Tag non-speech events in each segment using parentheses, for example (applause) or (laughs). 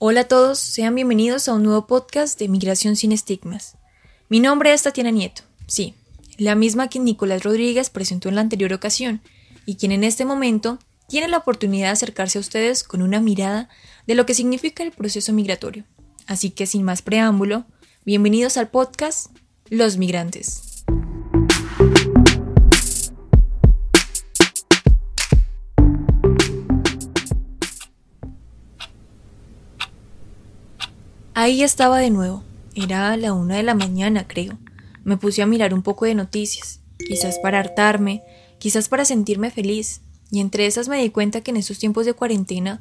Hola a todos, sean bienvenidos a un nuevo podcast de Migración sin Estigmas. Mi nombre es Tatiana Nieto, sí, la misma que Nicolás Rodríguez presentó en la anterior ocasión y quien en este momento tiene la oportunidad de acercarse a ustedes con una mirada de lo que significa el proceso migratorio. Así que sin más preámbulo, bienvenidos al podcast Los Migrantes. Ahí estaba de nuevo. Era la una de la mañana, creo. Me puse a mirar un poco de noticias, quizás para hartarme, quizás para sentirme feliz, y entre esas me di cuenta que en estos tiempos de cuarentena,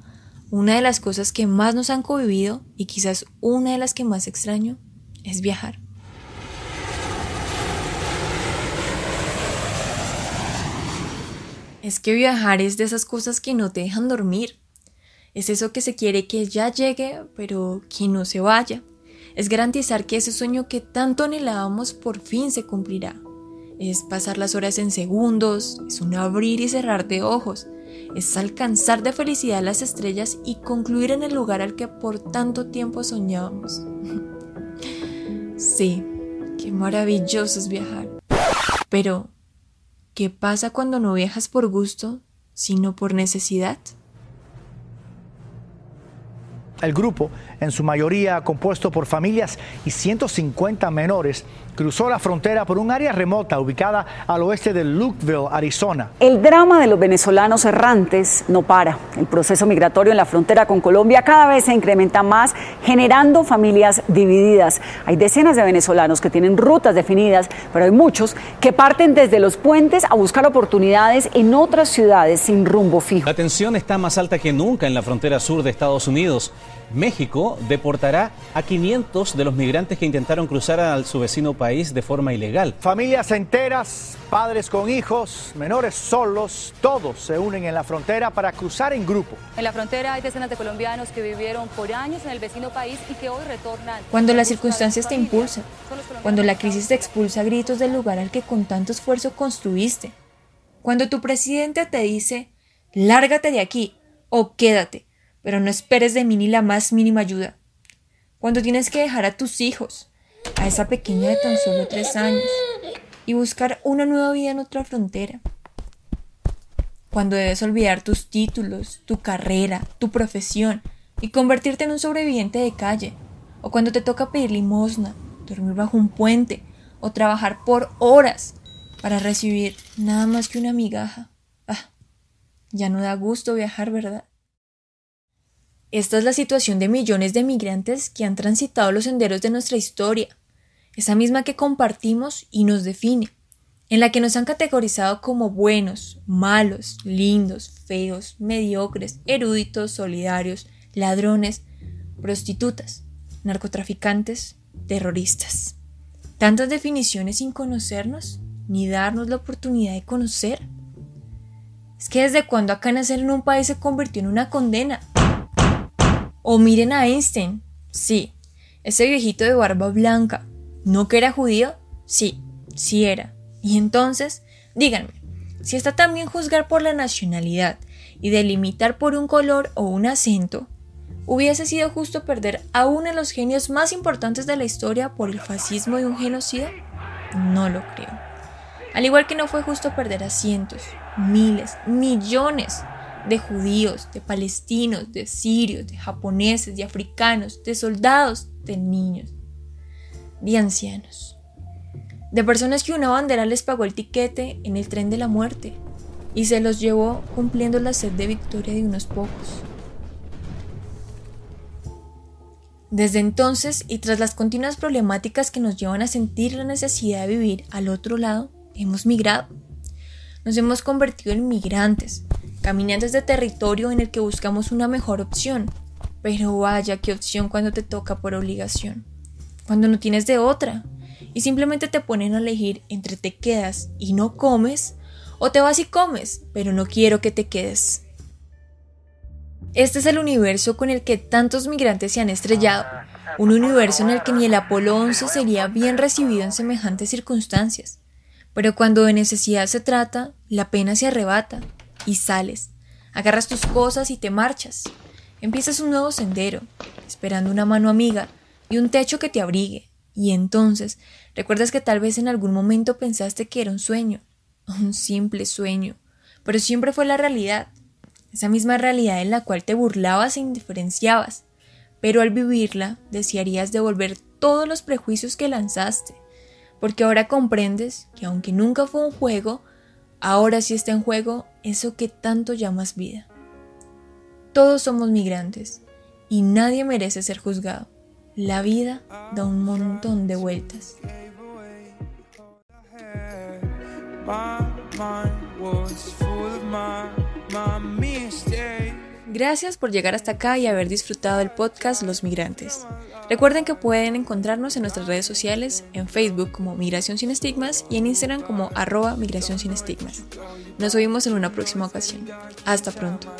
una de las cosas que más nos han convivido, y quizás una de las que más extraño, es viajar. Es que viajar es de esas cosas que no te dejan dormir. Es eso que se quiere que ya llegue, pero que no se vaya. Es garantizar que ese sueño que tanto anhelábamos por fin se cumplirá. Es pasar las horas en segundos, es un abrir y cerrar de ojos, es alcanzar de felicidad las estrellas y concluir en el lugar al que por tanto tiempo soñábamos. (laughs) sí, qué maravilloso es viajar. Pero, ¿qué pasa cuando no viajas por gusto, sino por necesidad? El grupo, en su mayoría compuesto por familias y 150 menores, cruzó la frontera por un área remota ubicada al oeste de Lukeville, Arizona. El drama de los venezolanos errantes no para. El proceso migratorio en la frontera con Colombia cada vez se incrementa más, generando familias divididas. Hay decenas de venezolanos que tienen rutas definidas, pero hay muchos que parten desde los puentes a buscar oportunidades en otras ciudades sin rumbo fijo. La tensión está más alta que nunca en la frontera sur de Estados Unidos. México deportará a 500 de los migrantes que intentaron cruzar a su vecino país de forma ilegal. Familias enteras, padres con hijos, menores solos, todos se unen en la frontera para cruzar en grupo. En la frontera hay decenas de colombianos que vivieron por años en el vecino país y que hoy retornan. Cuando las circunstancias te impulsan, cuando la crisis te expulsa a gritos del lugar al que con tanto esfuerzo construiste, cuando tu presidente te dice, lárgate de aquí o quédate pero no esperes de mí ni la más mínima ayuda. Cuando tienes que dejar a tus hijos, esa pequeña de tan solo tres años, y buscar una nueva vida en otra frontera. Cuando debes olvidar tus títulos, tu carrera, tu profesión, y convertirte en un sobreviviente de calle. O cuando te toca pedir limosna, dormir bajo un puente, o trabajar por horas para recibir nada más que una migaja. Ah, ya no da gusto viajar, ¿verdad? Esta es la situación de millones de migrantes que han transitado los senderos de nuestra historia, esa misma que compartimos y nos define, en la que nos han categorizado como buenos, malos, lindos, feos, mediocres, eruditos, solidarios, ladrones, prostitutas, narcotraficantes, terroristas. Tantas definiciones sin conocernos, ni darnos la oportunidad de conocer. Es que desde cuando acá nacer en un país se convirtió en una condena, o miren a Einstein. Sí, ese viejito de barba blanca. ¿No que era judío? Sí, sí era. Y entonces, díganme, si está tan bien juzgar por la nacionalidad y delimitar por un color o un acento, ¿hubiese sido justo perder a uno de los genios más importantes de la historia por el fascismo y un genocida? No lo creo. Al igual que no fue justo perder a cientos, miles, millones de judíos, de palestinos, de sirios, de japoneses, de africanos, de soldados, de niños, de ancianos, de personas que una bandera les pagó el tiquete en el tren de la muerte y se los llevó cumpliendo la sed de victoria de unos pocos. Desde entonces, y tras las continuas problemáticas que nos llevan a sentir la necesidad de vivir al otro lado, hemos migrado. Nos hemos convertido en migrantes, caminantes de territorio en el que buscamos una mejor opción. Pero vaya, qué opción cuando te toca por obligación, cuando no tienes de otra, y simplemente te ponen a elegir entre te quedas y no comes, o te vas y comes, pero no quiero que te quedes. Este es el universo con el que tantos migrantes se han estrellado, un universo en el que ni el Apolo 11 sería bien recibido en semejantes circunstancias. Pero cuando de necesidad se trata, la pena se arrebata, y sales. Agarras tus cosas y te marchas. Empiezas un nuevo sendero, esperando una mano amiga y un techo que te abrigue. Y entonces recuerdas que tal vez en algún momento pensaste que era un sueño, (laughs) un simple sueño, pero siempre fue la realidad, esa misma realidad en la cual te burlabas e indiferenciabas, pero al vivirla desearías devolver todos los prejuicios que lanzaste, porque ahora comprendes que aunque nunca fue un juego, ahora sí está en juego eso que tanto llamas vida. Todos somos migrantes y nadie merece ser juzgado. La vida da un montón de vueltas. Gracias por llegar hasta acá y haber disfrutado del podcast Los Migrantes. Recuerden que pueden encontrarnos en nuestras redes sociales, en Facebook como Migración Sin Estigmas y en Instagram como arroba Migración Sin Estigmas. Nos vemos en una próxima ocasión. Hasta pronto.